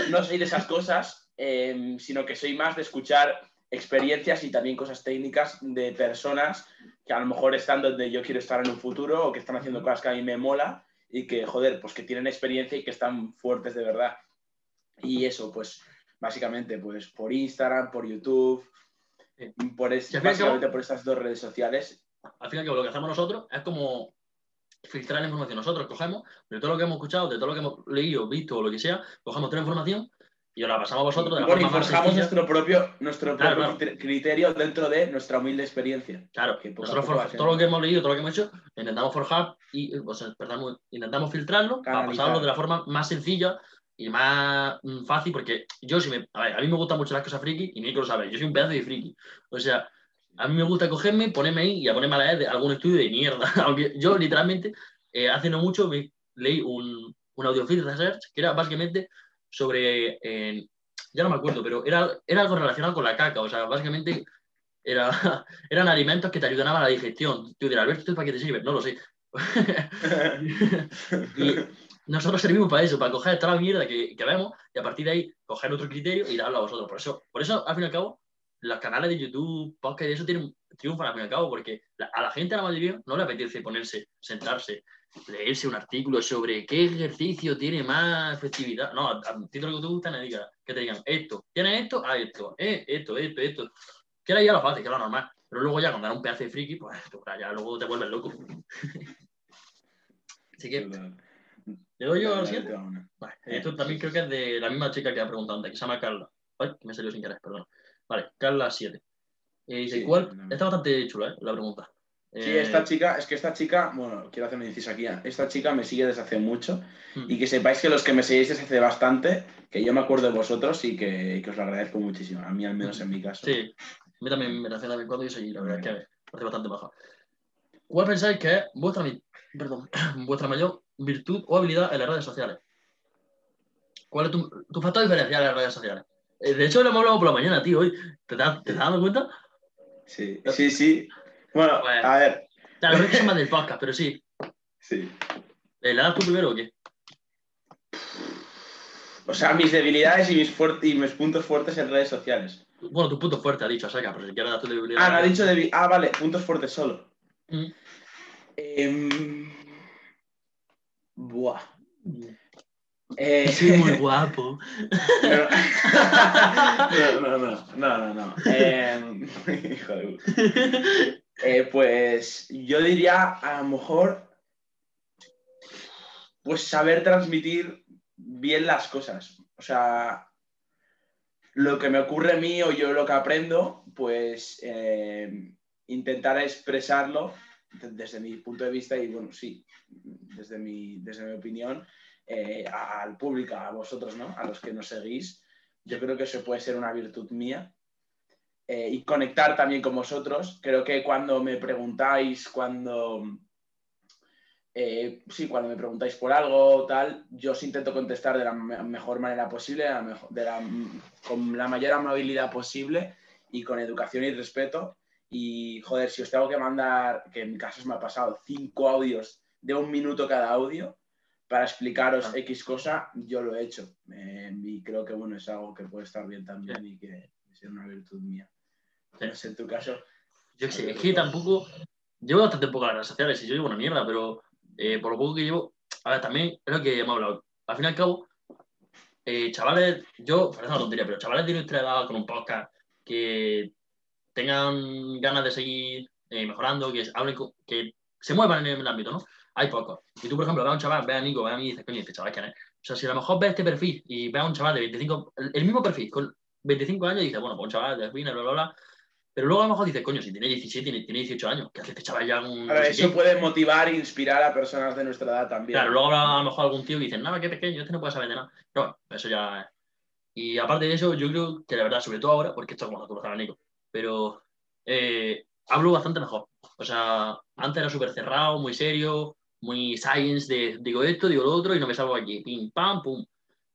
no, soy de esas cosas, em, sino que soy más de escuchar experiencias y también cosas técnicas de personas que a lo mejor están donde yo quiero estar en un futuro o que están haciendo cosas que a mí me mola y que, joder, pues que tienen experiencia y que están fuertes de verdad. Y eso, pues, básicamente, pues por Instagram, por YouTube, por, básicamente por estas dos redes sociales. Al final, lo que hacemos nosotros es como filtrar la información. Nosotros cogemos de todo lo que hemos escuchado, de todo lo que hemos leído, visto o lo que sea, cogemos toda la información y os la pasamos a vosotros de la forma y forjamos nuestro propio, nuestro propio criterio dentro de nuestra humilde experiencia. Claro, que nosotros todo lo que hemos leído, todo lo que hemos hecho, intentamos forjar y intentamos filtrarlo para pasarlo de la forma más sencilla y más mm, fácil, porque yo si me. A, ver, a mí me gustan mucho las cosas friki y Nico lo sabe, yo soy un pedazo de friki. O sea, a mí me gusta cogerme, ponerme ahí y a ponerme a leer de algún estudio de mierda. (laughs) Aunque yo literalmente, eh, hace no mucho, me leí un, un audiofeed de Search que era básicamente sobre, eh, ya no me acuerdo, pero era, era algo relacionado con la caca, o sea, básicamente era, (laughs) eran alimentos que te ayudaban a la digestión. Tú dirás, Alberto, para qué te sirve? No lo sé. (laughs) y nosotros servimos para eso, para coger toda la mierda que, que, vemos y a partir de ahí coger otro criterio y darlo a vosotros. Por eso, por eso al fin y al cabo, los canales de YouTube, podcast y eso tienen, triunfan al fin y al cabo, porque a la gente, a la mayoría, no le apetece ponerse, sentarse, leerse un artículo sobre qué ejercicio tiene más efectividad. No, a, ti lo que te gusta, diga, que te digan esto, ¿tienes esto? Ah, esto, eh, esto, esto, esto. Que era ya lo fácil, que era lo normal. Pero luego ya cuando era un pedazo de friki, pues ya luego te vuelves loco. (laughs) Así que. ¿Le doy yo al siguiente? Vale, esto también creo que es de la misma chica que ha preguntado antes, que se llama Carla. Ay, que me salió sin querer, perdón. Vale, Carla 7. Y dice, ¿cuál? Está bastante chula, ¿eh? La pregunta. Sí, esta eh, chica, es que esta chica, bueno, quiero hacer un inciso aquí. Esta chica me sigue desde hace mucho hmm. y que sepáis que los que me seguís desde hace bastante, que yo me acuerdo de vosotros y que, os lo agradezco muchísimo, a mí al menos en mi caso. Sí, a mí también me hace vez cuando yo soy, la verdad es que parece bastante baja. ¿Cuál pensáis que es vuestra, perdón, (clears throat) vuestra mayor virtud o habilidad en las redes sociales? ¿Cuál es tu, tu factor diferencial en las redes sociales? Eh, de hecho, lo hemos hablado por la mañana, tío, hoy. ¿Te, te, ¿te estás dando cuenta? Sí, sí, sí. Bueno, a ver. Claro, no es que del podcast, pero sí. Sí. ¿Le das tú primero o qué? O sea, mis debilidades y mis, y mis puntos fuertes en redes sociales. Bueno, tu punto fuerte ha dicho, saca, pero si quieres dar tu debilidad. Ah, no ha dicho debilidad. Ah, vale, puntos fuertes solo. Mm. Eh... Buah. Eh... Soy muy (laughs) guapo. (laughs) No, no, no, no, no, no. Eh... (laughs) Hijo de... Eh, pues yo diría a lo mejor pues saber transmitir bien las cosas. O sea, lo que me ocurre a mí o yo lo que aprendo, pues eh, intentar expresarlo desde mi punto de vista, y bueno, sí, desde mi, desde mi opinión, eh, al público, a vosotros, ¿no? A los que nos seguís, yo creo que eso puede ser una virtud mía. Eh, y conectar también con vosotros. Creo que cuando me preguntáis, cuando eh, sí, cuando me preguntáis por algo tal, yo os intento contestar de la mejor manera posible, con la mayor amabilidad posible y con educación y respeto. Y joder, si os tengo que mandar, que en mi caso me ha pasado, cinco audios de un minuto cada audio para explicaros ah. X cosa, yo lo he hecho. Eh, y creo que bueno, es algo que puede estar bien también y que es una virtud mía. en tu caso. Yo sé, es que tampoco. Llevo bastante poco a las redes sociales y yo llevo una mierda, pero eh, por lo poco que llevo, a ver, también es lo que hemos hablado. Al fin y al cabo, eh, chavales, yo, parece una tontería, pero chavales de nuestra edad con un podcast que tengan ganas de seguir eh, mejorando, que hablen, que se muevan en el ámbito, ¿no? Hay pocos. Y tú, por ejemplo, ves a un chaval, ves a Nico, ves a mí y dices, coño, este chaval quién es. O sea, si a lo mejor ves este perfil y ves a un chaval de 25, el, mismo perfil, con 25 años, y dices, bueno, pues un chaval de spinner, bla, bla, bla, pero luego a lo mejor dices, coño, si tiene 17, tiene, tiene 18 años, ¿qué hace este chaval ya un. A ver, eso puede motivar e inspirar a personas de nuestra edad también. Claro, luego a lo mejor algún tío que dice, nada, qué pequeño, este no puede saber de nada. Pero bueno, eso ya. Y aparte de eso, yo creo que la verdad, sobre todo ahora, porque esto es como tú lo sabes, Nico, pero eh, hablo bastante mejor. O sea, antes era súper cerrado, muy serio, muy science de digo esto, digo lo otro y no me salgo aquí, pim, pam, pum.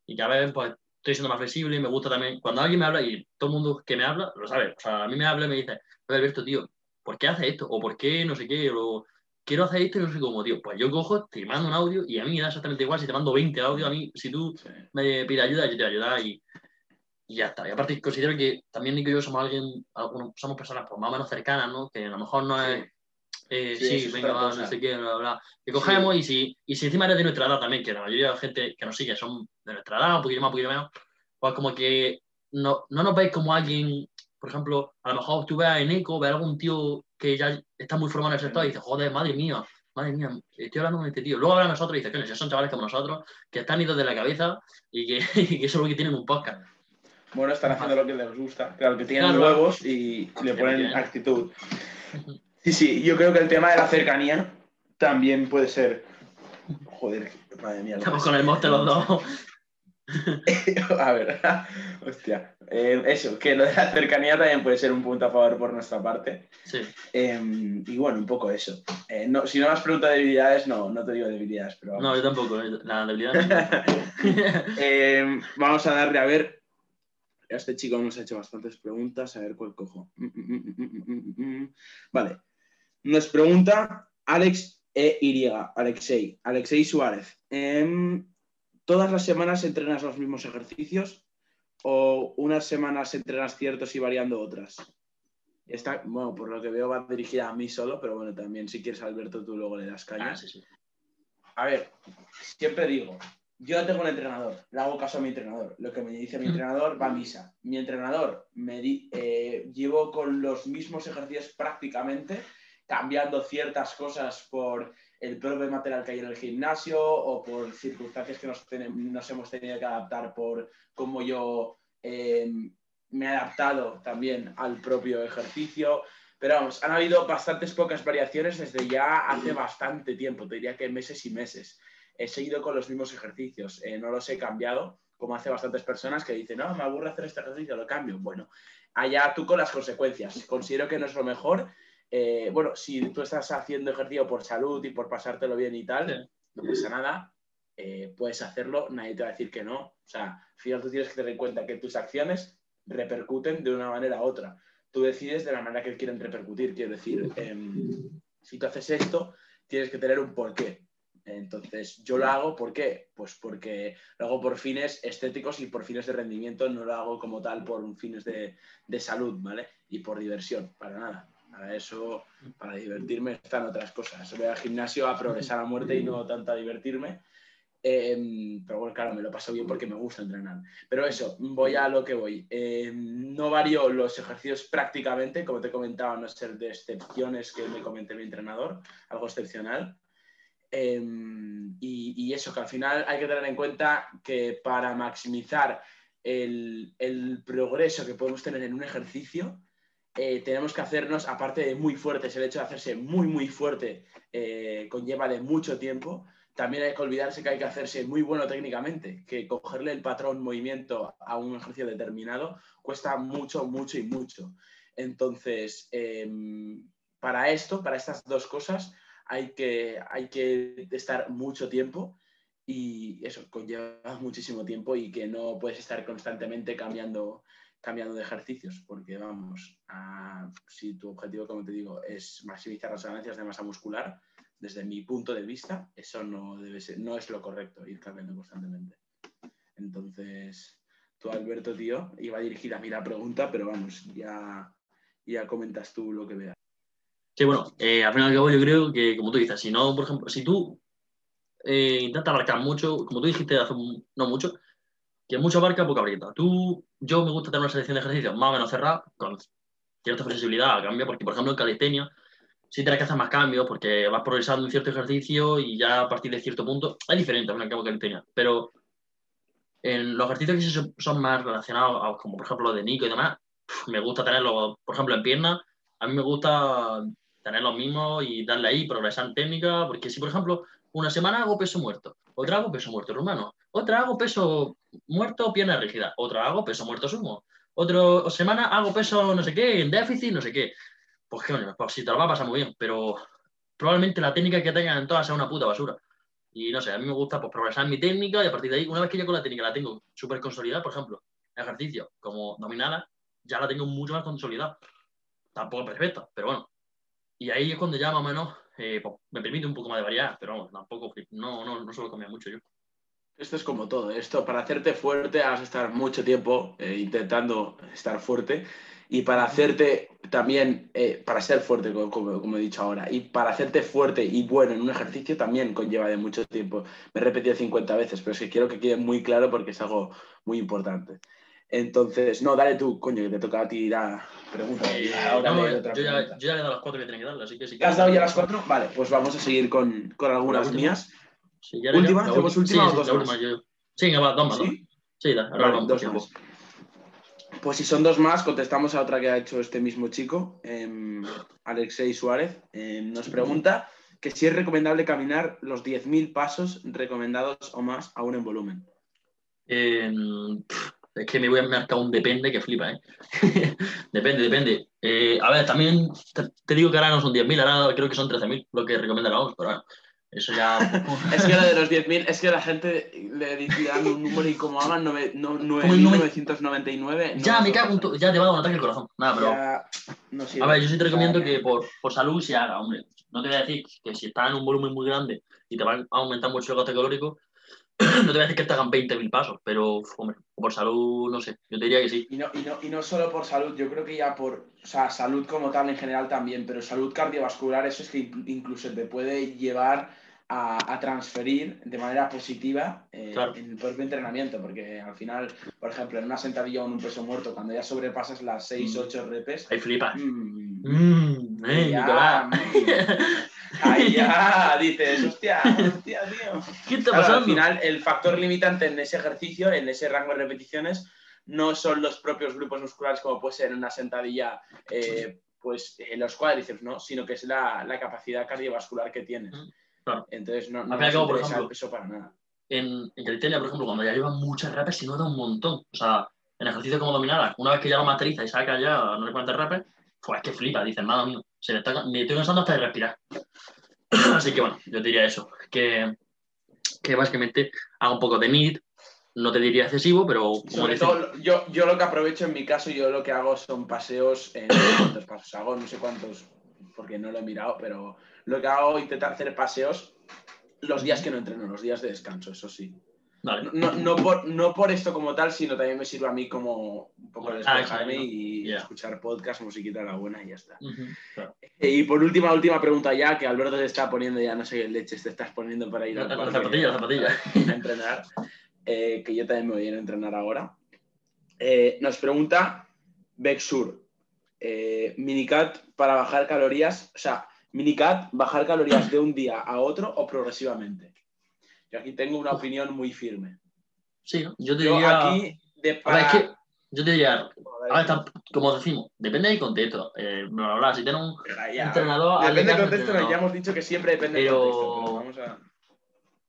Y cada vez pues estoy siendo más flexible y me gusta también, cuando alguien me habla y todo el mundo que me habla, lo sabe, o sea, a mí me habla y me dice, Alberto, tío, ¿por qué hace esto? O ¿por qué no sé qué? O quiero hacer esto y no sé cómo, tío. Pues yo cojo, te mando un audio y a mí me da exactamente igual si te mando 20 audios, a mí, si tú me pides ayuda, yo te voy a ayudar y, y, ya está. Y aparte considero que también Nico y yo somos alguien, somos personas pues, más o menos cercanas, ¿no? Que a lo mejor no es... Eh, sí, venga, va, no sé qué, bla, bla. Que cogemos y, si, y si encima eres de nuestra edad también, que la mayoría de la gente que nos sigue son de nuestra edad, un poquito más, un poquito menos, pues como que no, no nos veis como alguien, por ejemplo, a lo mejor tú veas en Eco, ves a algún tío que ya está muy formado en el sector y dices, joder, madre mía, madre mía, estoy hablando con este tío. Luego habla a nosotros y dice, coño, si son chavales como nosotros, que están idos de la cabeza y que, (laughs) y que eso es lo que tienen un podcast. Bueno, están haciendo lo que les gusta. Claro, que tienen huevos y le ponen actitud. Sí, sí, yo creo que el tema de la cercanía también puede ser. Joder, madre mía. Estamos con el monte los dos. (laughs) a ver, (laughs) hostia. Eh, eso, que lo de la cercanía también puede ser un punto a favor por nuestra parte. Sí. Em, y bueno, un poco eso. Eh, no, si no me has preguntado debilidades, no, no te digo debilidades. Pero No, yo tampoco, eh, la debilidad. (laughs) Em, vamos a darle a ver. Este chico nos ha hecho bastantes preguntas, a ver cuál cojo. Mm, mm, mm, vale. Nos pregunta Alex E. Alexei, Alexei Suárez. Em, ¿Todas las semanas entrenas los mismos ejercicios o unas semanas entrenas ciertos y variando otras? Está, bueno, por lo que veo va dirigida a mí solo, pero bueno, también si quieres, Alberto, tú luego le das caña. Ah, a ver, siempre digo, yo tengo un entrenador, le hago caso a mi entrenador. Lo que me dice mi entrenador va a misa. Mi entrenador me eh, llevo con los mismos ejercicios prácticamente, cambiando ciertas cosas por el propio material que hay en el gimnasio o por circunstancias que nos, nos hemos tenido que adaptar por cómo yo em, me he adaptado también al propio ejercicio. Pero vamos, han habido bastantes pocas variaciones desde ya hace bastante tiempo, te diría que meses y meses. He seguido con los mismos ejercicios, eh, no los he cambiado, como hace bastantes personas que dicen, no, me aburre hacer este ejercicio, lo cambio. Bueno, allá tú con las consecuencias. Considero que no es lo mejor eh, bueno, si tú estás haciendo ejercicio por salud y por pasártelo bien y tal, no pasa nada, eh, puedes hacerlo, nadie te va a decir que no. O sea, al final tú tienes que tener en cuenta que tus acciones repercuten de una manera u otra. Tú decides de la manera que quieren repercutir. Quiero decir, em, si tú haces esto, tienes que tener un porqué. Entonces, yo lo hago, ¿por qué? Pues porque lo hago por fines estéticos y por fines de rendimiento, no lo hago como tal por fines de, de salud, ¿vale? Y por diversión, para nada. Para eso, para divertirme, están otras cosas. Voy al gimnasio a progresar a muerte y no tanto a divertirme. Em, pero bueno, claro, me lo paso bien porque me gusta entrenar. Pero eso, voy a lo que voy. Em, no varío los ejercicios prácticamente, como te comentaba, no ser de excepciones que me comenté mi entrenador, algo excepcional. Em, y, eso, que al final hay que tener en cuenta que para maximizar el, el progreso que podemos tener en un ejercicio, eh, tenemos que hacernos, aparte de muy fuertes, el hecho de hacerse muy, muy fuerte eh, conlleva de mucho tiempo, también hay que olvidarse que hay que hacerse muy bueno técnicamente, que cogerle el patrón movimiento a un ejercicio determinado cuesta mucho, mucho y mucho. Entonces, em, para esto, para estas dos cosas, hay que, hay que estar mucho tiempo y eso conlleva muchísimo tiempo y que no puedes estar constantemente cambiando, cambiando de ejercicios, porque vamos, si tu objetivo, como te digo, es maximizar las ganancias de masa muscular, desde mi punto de vista, eso no, debe ser, no es lo correcto, ir cambiando constantemente. Entonces, tú, Alberto, tío, iba dirigida a mí la pregunta, pero vamos, ya, ya comentas tú lo que veas. Sí, bueno, eh, al final y al cabo yo creo que, como tú dices, si no, por ejemplo, si tú eh, intentas abarcar mucho, como tú dijiste hace no mucho, que mucho abarca, poca aprieta. Tú, yo me gusta tener una selección de ejercicios más o menos cerrada, con cierta flexibilidad a cambio, porque por ejemplo en calistenia sí tienes que hacer más cambios porque vas progresando en cierto ejercicio y ya a partir de cierto punto es diferente al cabo calistenia, pero en los ejercicios que son más relacionados, como por ejemplo los de Nico y demás, me gusta tenerlos, por ejemplo, en piernas, a mí me gusta tener los mismos y darle ahí, progresar en técnica, porque si por ejemplo una semana hago peso muerto, otra hago peso muerto rumano, otra hago peso muerto pierna rígida, otra hago peso muerto sumo, otra semana hago peso no sé qué, en déficit, no sé qué. Pues qué pues si te lo va a pasar muy bien, pero probablemente la técnica que tengan en todas sea una puta basura. Y no sé, a mí me gusta pues, progresar mi técnica y a partir de ahí, una vez que ya con la técnica la tengo súper consolidada, por ejemplo, ejercicio como dominada, ya la tengo mucho más consolidada. Tampoco perfecta, pero bueno. Y ahí es cuando ya más o menos eh, pues, me permite un poco más de variedad, pero vamos, tampoco, no, no, no suelo comer mucho yo. Esto es como todo. Esto, para hacerte fuerte, has de estar mucho tiempo eh, intentando estar fuerte. Y para hacerte también, eh, para ser fuerte, como, como, he dicho ahora, y para hacerte fuerte y bueno en un ejercicio también conlleva de mucho tiempo. Me he repetido 50 veces, pero es que quiero que quede muy claro porque es algo muy importante. Entonces, no, dale tú, coño, que te toca a ti la pregunta. Eh, ahora no, yo, ya, yo, ya, le he dado las cuatro que tenía que darle, así que sí. ¿Has dado ya las cuatro? Vale, pues vamos a seguir con, con algunas mías. Sí, ya ¿Última? ¿Hacemos última sí, o dos más? Yo... Sí, va, dos más. ¿Sí? Sí, da, ahora vale, dos más. Pues si son dos más, contestamos a otra que ha hecho este mismo chico, eh, Alexei Suárez. Eh, nos pregunta que si es recomendable caminar los 10.000 pasos recomendados o más aún en volumen. Eh, es que me voy a marcar un depende que flipa, ¿eh? (laughs) depende, depende. Eh, a ver, también te, digo que ahora no son 10.000, ahora creo que son 13.000 lo que recomienda la OMS, pero bueno, eso ya... (laughs) es que lo de los 10.000, es que la gente le dice un número y como hagan 9.999... ya, me cago en todo, ya te va a dar un ataque el corazón. Nada, pero... no a ver, yo sí te recomiendo que por, por salud se haga, hombre. No te voy a decir que si estás en un volumen muy grande y te va a aumentar mucho el gasto calórico, (clears throat) no te voy a decir que te hagan 20.000 pasos, pero, hombre, por salud, no sé, yo te diría que sí. Y no, y, no, y no solo por salud, yo creo que ya por, o sea, salud como tal en general también, pero salud cardiovascular, eso es que incluso te puede llevar a, a transferir de manera positiva eh, en el propio entrenamiento, porque al final, por ejemplo, en una sentadilla o en un peso muerto, cuando ya sobrepasas las 6, 8 mm. repes... Ahí flipas. Mmm, mm, eh, ya, Ahí ya (laughs) dices, hostia, hostia, tío. ¿Qué está pasando? al final, el factor limitante en ese ejercicio, en ese rango de repeticiones, no son los propios grupos musculares como puede ser en una sentadilla, eh, pues en los cuádriceps, ¿no? Sino que es la, la capacidad cardiovascular que tienes. Claro. Entonces, no, no cabo, por ejemplo, el peso para nada. En, en calistenia, por ejemplo, cuando ya llevan muchas reps, se nota un montón. O sea, en ejercicio como dominada, una vez que ya lo materializa y saca ya no sé cuántas reps, pues es que flipa, dices, nada mío, se le está, me estoy cansando hasta de respirar. (clears throat) Así que bueno, yo diría eso, que, que básicamente haga un poco de NIT, no te diría excesivo, pero... Sobre todo, yo, yo lo que aprovecho en mi caso, yo lo que hago son paseos en (coughs) cuántos pasos hago, no sé cuántos, porque no lo he mirado, pero lo que hago es intentar hacer paseos los días que no entreno, los días de descanso, eso sí. No, no, por, no por esto como tal, sino también me sirve a mí como un poco de ah, despejarme y escuchar podcast, musiquita la buena y ya está. Eh, y por última, última pregunta ya, que Alberto te está poniendo ya, no sé qué leches te estás poniendo para ir a, la zapatilla, zapatilla. a entrenar, eh, que yo también me voy a ir a entrenar ahora. Eh, nos pregunta Bexur, minicat para bajar calorías, o sea, minicat, bajar calorías de un día a otro o progresivamente. Yo aquí tengo una opinión muy firme. Sí, yo te diría... aquí, de para, Yo te diría, a ver, como decimos, depende del contexto. Eh, bla, bla, bla, si tienes un Ya, entrenador. Depende del contexto, entrenador. ya hemos dicho que siempre depende Pero- del contexto. pero vamos a-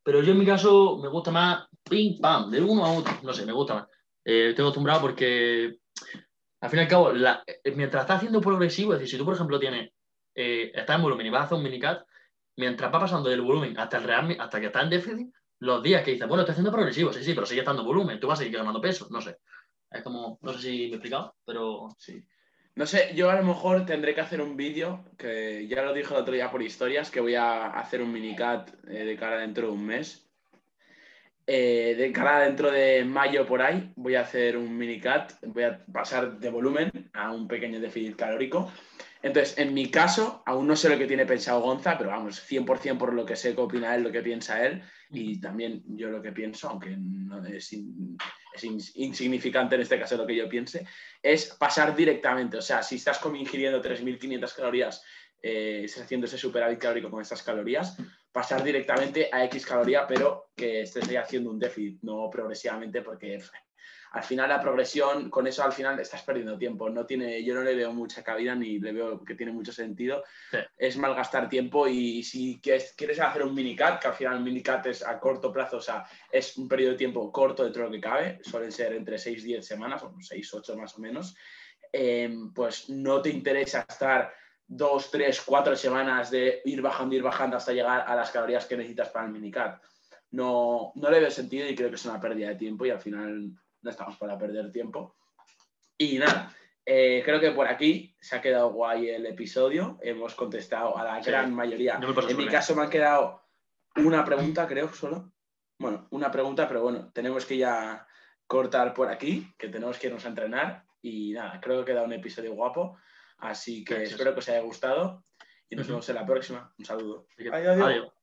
Pero yo en mi caso me gusta más ping pam, de uno a otro. No sé, me gusta más. Eh, estoy acostumbrado porque al fin y al cabo, la- mientras estás haciendo progresivo, es decir, si tú por ejemplo tienes, eh, estás en volumen y vas a hacer un minicat, mientras va pasando del volumen hasta el real, hasta que estás en déficit, los días que dices, bueno, estoy haciendo progresivo, sí, sí, pero sigue estando en volumen, tú vas a seguir ganando peso, no sé. Es como, no sé si me he explicado, pero Sí. No sé, yo a lo mejor tendré que hacer un vídeo, que ya lo dije el otro día por historias, que voy a hacer un minicat eh, de cara dentro de un mes. Eh, de cara dentro de mayo por ahí, voy a hacer un minicat, voy a pasar de volumen a un pequeño déficit calórico. Entonces, en mi caso, aún no sé lo que tiene pensado Gonza, pero vamos, 100% por lo que sé que opina él, lo que piensa él, y también yo lo que pienso, aunque no es, in- es in- insignificante en este caso lo que yo piense, es pasar directamente. O sea, si estás como ingiriendo 3.500 calorías, eh, estás haciendo ese superávit calórico con estas calorías, pasar directamente a X caloría, pero que estés haciendo un déficit, no progresivamente, porque al final la progresión, con eso al final estás perdiendo tiempo. No tiene, yo no le veo mucha cabida ni le veo que tiene mucho sentido. Sí. Es malgastar tiempo y si quieres, quieres hacer un minicat, que al final un minicat es a corto plazo, o sea, es un periodo de tiempo corto dentro de lo que cabe, suelen ser entre 6 y 10 semanas, o 6, 8 más o menos, eh, pues no te interesa estar dos, tres, cuatro semanas de ir bajando, ir bajando hasta llegar a las calorías que necesitas para el minicat. No, no le veo sentido y creo que es una pérdida de tiempo y al final no estamos para perder tiempo. Y nada, eh, creo que por aquí se ha quedado guay el episodio. Hemos contestado a la Sí. gran mayoría. En mi caso me ha quedado una pregunta, creo, solo. Bueno, una pregunta, pero bueno, tenemos que ya cortar por aquí, que tenemos que irnos a entrenar. Y nada, creo que queda un episodio guapo. Así que Gracias. espero que os haya gustado y nos vemos en la próxima. Un saludo. Adiós. adiós.